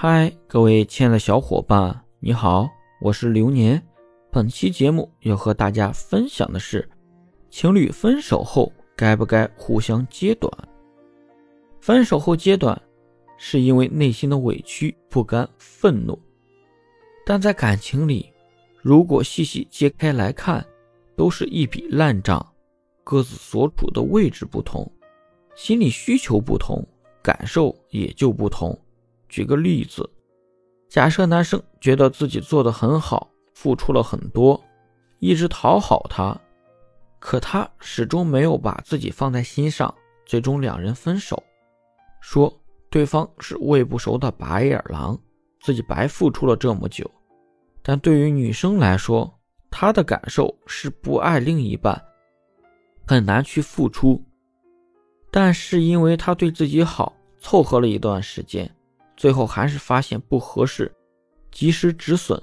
嗨，各位亲爱的小伙伴，你好，我是流年。本期节目要和大家分享的是，情侣分手后该不该互相揭短？分手后揭短，是因为内心的委屈、不甘、愤怒。但在感情里，如果细细揭开来看，都是一笔烂账。各自所处的位置不同，心理需求不同，感受也就不同。举个例子，假设男生觉得自己做的很好，付出了很多，一直讨好她，可她始终没有把自己放在心上，最终两人分手，说对方是喂不熟的白眼狼，自己白付出了这么久。但对于女生来说，她的感受是不爱另一半，很难去付出，但是因为他对自己好，凑合了一段时间。最后还是发现不合适，及时止损。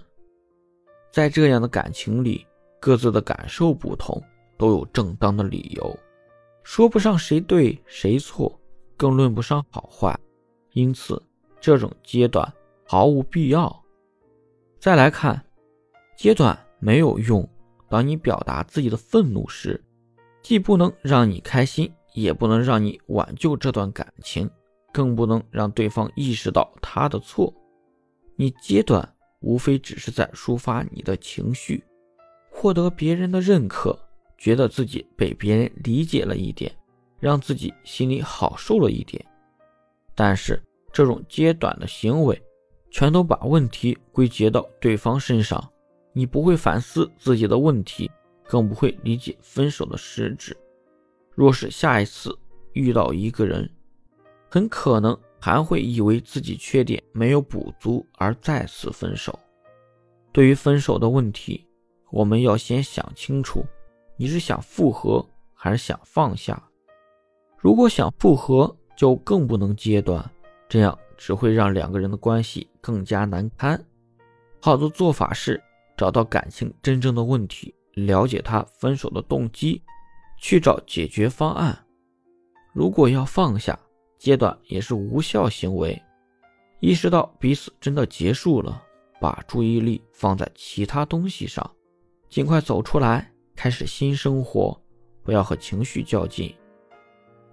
在这样的感情里，各自的感受不同，都有正当的理由，说不上谁对谁错，更论不上好坏。因此，这种阶段毫无必要。再来看，阶段没有用。当你表达自己的愤怒时，既不能让你开心，也不能让你挽救这段感情。更不能让对方意识到他的错。你揭短，无非只是在抒发你的情绪，获得别人的认可，觉得自己被别人理解了一点，让自己心里好受了一点。但是这种揭短的行为，全都把问题归结到对方身上，你不会反思自己的问题，更不会理解分手的实质。若是下一次遇到一个人，很可能还会以为自己缺点没有补足而再次分手。对于分手的问题，我们要先想清楚，你是想复合还是想放下？如果想复合，就更不能揭短，这样只会让两个人的关系更加难堪。好的做法是找到感情真正的问题，了解他分手的动机，去找解决方案。如果要放下，阶段也是无效行为，意识到彼此真的结束了，把注意力放在其他东西上，尽快走出来，开始新生活，不要和情绪较劲。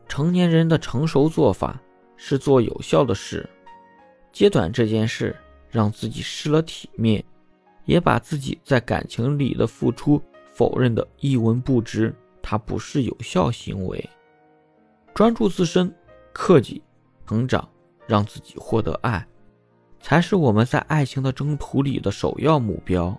成年人的成熟做法是做有效的事，阶段这件事让自己失了体面，也把自己在感情里的付出否认的一文不值，它不是有效行为。专注自身。克己、成长，让自己获得爱，才是我们在爱情的征途里的首要目标。